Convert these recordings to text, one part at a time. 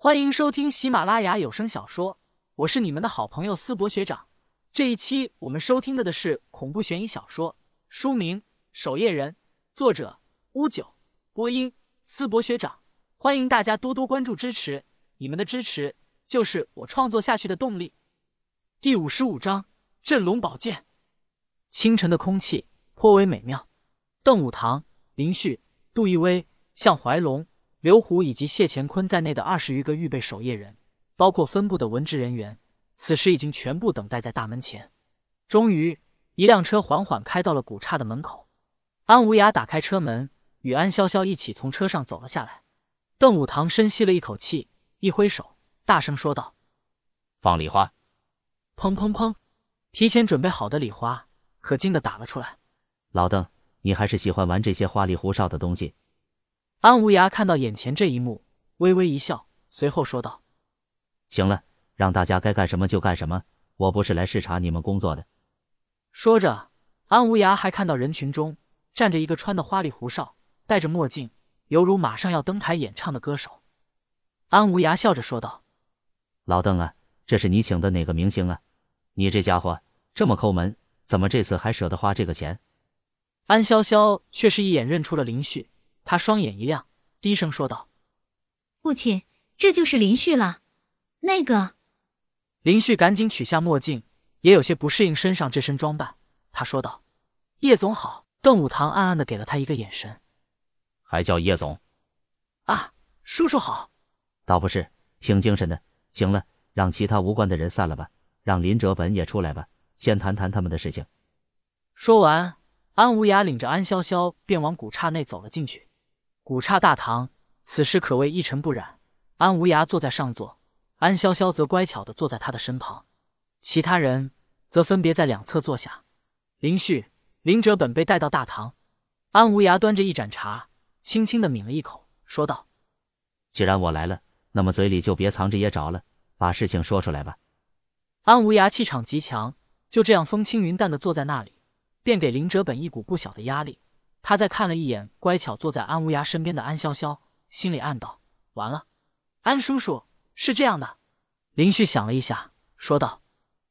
欢迎收听喜马拉雅有声小说，我是你们的好朋友思博学长。这一期我们收听的的是恐怖悬疑小说，书名《守夜人》，作者乌九，播音思博学长。欢迎大家多多关注支持，你们的支持就是我创作下去的动力。第五十五章镇龙宝剑。清晨的空气颇为美妙，邓武堂、林旭、杜奕威、向怀龙。刘虎以及谢乾坤在内的二十余个预备守夜人，包括分部的文职人员，此时已经全部等待在大门前。终于，一辆车缓缓开到了古刹的门口。安无涯打开车门，与安潇潇一起从车上走了下来。邓武堂深吸了一口气，一挥手，大声说道：“放礼花！”砰砰砰，提前准备好的礼花可劲的打了出来。老邓，你还是喜欢玩这些花里胡哨的东西。安无涯看到眼前这一幕，微微一笑，随后说道：“行了，让大家该干什么就干什么，我不是来视察你们工作的。”说着，安无涯还看到人群中站着一个穿的花里胡哨、戴着墨镜，犹如马上要登台演唱的歌手。安无涯笑着说道：“老邓啊，这是你请的哪个明星啊？你这家伙这么抠门，怎么这次还舍得花这个钱？”安潇潇却是一眼认出了林旭。他双眼一亮，低声说道：“父亲，这就是林旭了。”那个林旭赶紧取下墨镜，也有些不适应身上这身装扮。他说道：“叶总好。”邓武堂暗暗的给了他一个眼神，还叫叶总？啊，叔叔好。倒不是，挺精神的。行了，让其他无关的人散了吧，让林哲本也出来吧，先谈谈他们的事情。说完，安无涯领着安潇潇便往古刹内走了进去。古刹大堂此时可谓一尘不染。安无涯坐在上座，安潇潇则乖巧的坐在他的身旁，其他人则分别在两侧坐下。林旭、林哲本被带到大堂，安无涯端着一盏茶，轻轻的抿了一口，说道：“既然我来了，那么嘴里就别藏着掖着了，把事情说出来吧。”安无涯气场极强，就这样风轻云淡的坐在那里，便给林哲本一股不小的压力。他再看了一眼乖巧坐在安无涯身边的安潇潇，心里暗道：“完了，安叔叔是这样的。”林旭想了一下，说道：“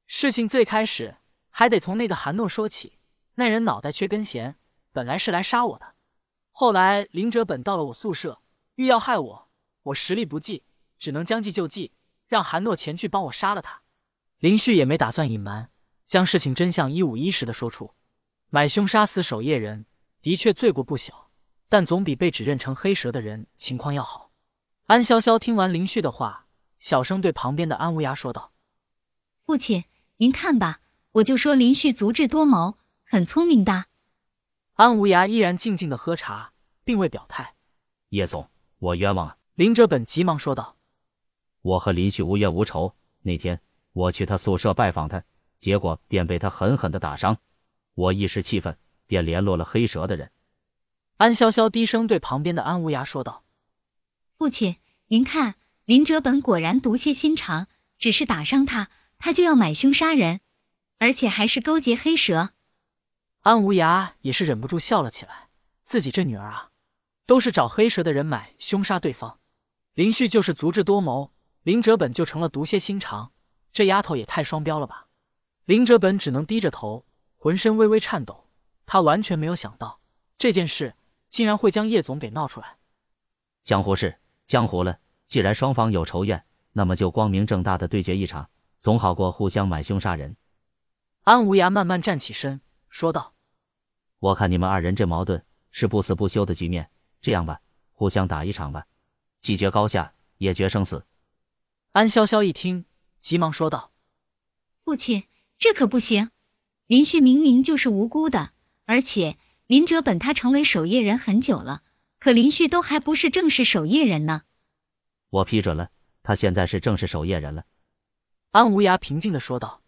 事情最开始还得从那个韩诺说起。那人脑袋缺根弦，本来是来杀我的。后来林哲本到了我宿舍，欲要害我，我实力不济，只能将计就计，让韩诺前去帮我杀了他。”林旭也没打算隐瞒，将事情真相一五一十的说出。买凶杀死守夜人。的确罪过不小，但总比被指认成黑蛇的人情况要好。安潇潇听完林旭的话，小声对旁边的安无涯说道：“父亲，您看吧，我就说林旭足智多谋，很聪明的。”安无涯依然静静的喝茶，并未表态。叶总，我冤枉啊！林哲本急忙说道：“我和林旭无冤无仇，那天我去他宿舍拜访他，结果便被他狠狠的打伤，我一时气愤。”便联络了黑蛇的人。安潇潇低声对旁边的安无涯说道：“父亲，您看，林哲本果然毒蝎心肠，只是打伤他，他就要买凶杀人，而且还是勾结黑蛇。”安无涯也是忍不住笑了起来。自己这女儿啊，都是找黑蛇的人买凶杀对方。林旭就是足智多谋，林哲本就成了毒蝎心肠，这丫头也太双标了吧！林哲本只能低着头，浑身微微颤抖。他完全没有想到这件事竟然会将叶总给闹出来。江湖事，江湖了。既然双方有仇怨，那么就光明正大的对决一场，总好过互相买凶杀人。安无涯慢慢站起身，说道：“我看你们二人这矛盾是不死不休的局面。这样吧，互相打一场吧，既决高下，也决生死。”安潇潇一听，急忙说道：“父亲，这可不行！林旭明明就是无辜的。”而且林哲本他成为守夜人很久了，可林旭都还不是正式守夜人呢。我批准了，他现在是正式守夜人了。安无涯平静的说道：“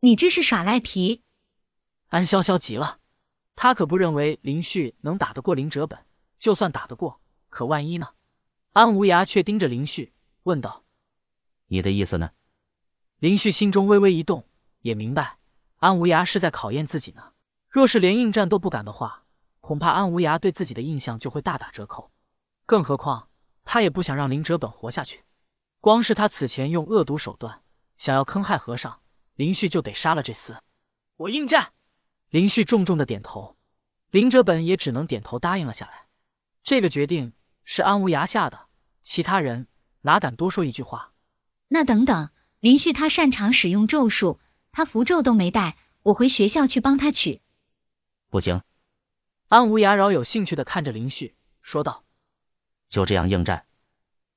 你这是耍赖皮！”安潇潇急了，他可不认为林旭能打得过林哲本，就算打得过，可万一呢？安无涯却盯着林旭问道：“你的意思呢？”林旭心中微微一动，也明白安无涯是在考验自己呢。若是连应战都不敢的话，恐怕安无涯对自己的印象就会大打折扣。更何况他也不想让林哲本活下去。光是他此前用恶毒手段想要坑害和尚，林旭就得杀了这厮。我应战。林旭重重的点头，林哲本也只能点头答应了下来。这个决定是安无涯下的，其他人哪敢多说一句话？那等等，林旭他擅长使用咒术，他符咒都没带，我回学校去帮他取。不行。安无涯饶有兴趣的看着林旭，说道：“就这样应战？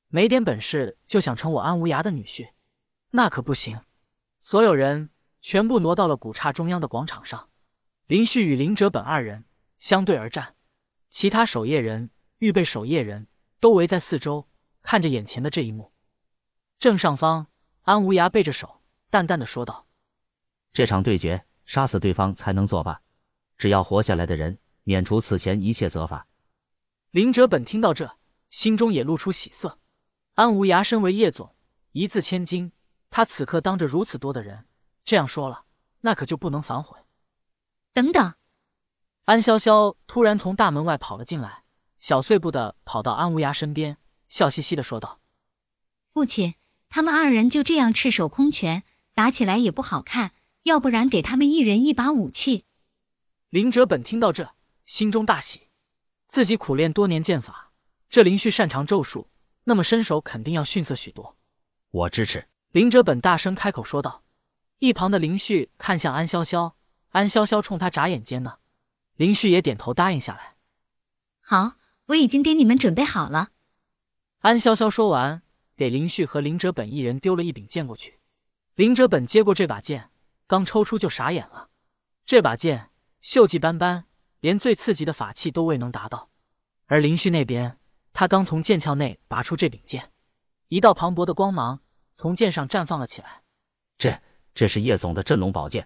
没点本事就想成我安无涯的女婿，那可不行！”所有人全部挪到了古刹中央的广场上。林旭与林哲本二人相对而战，其他守夜人、预备守夜人都围在四周，看着眼前的这一幕。正上方，安无涯背着手，淡淡的说道：“这场对决，杀死对方才能作罢。只要活下来的人，免除此前一切责罚。”林哲本听到这，心中也露出喜色。安无涯身为叶总，一字千金，他此刻当着如此多的人这样说了，那可就不能反悔。等等，安潇潇突然从大门外跑了进来，小碎步的跑到安无涯身边，笑嘻嘻的说道：“父亲，他们二人就这样赤手空拳打起来也不好看，要不然给他们一人一把武器。”林哲本听到这，心中大喜，自己苦练多年剑法，这林旭擅长咒术，那么身手肯定要逊色许多。我支持。林哲本大声开口说道。一旁的林旭看向安潇潇。安潇潇冲他眨眼间呢，林旭也点头答应下来。好，我已经给你们准备好了。安潇潇说完，给林旭和林哲本一人丢了一柄剑过去。林哲本接过这把剑，刚抽出就傻眼了。这把剑锈迹斑斑，连最刺激的法器都未能达到。而林旭那边，他刚从剑鞘内拔出这柄剑，一道磅礴的光芒从剑上绽放了起来。这，这是叶总的镇龙宝剑。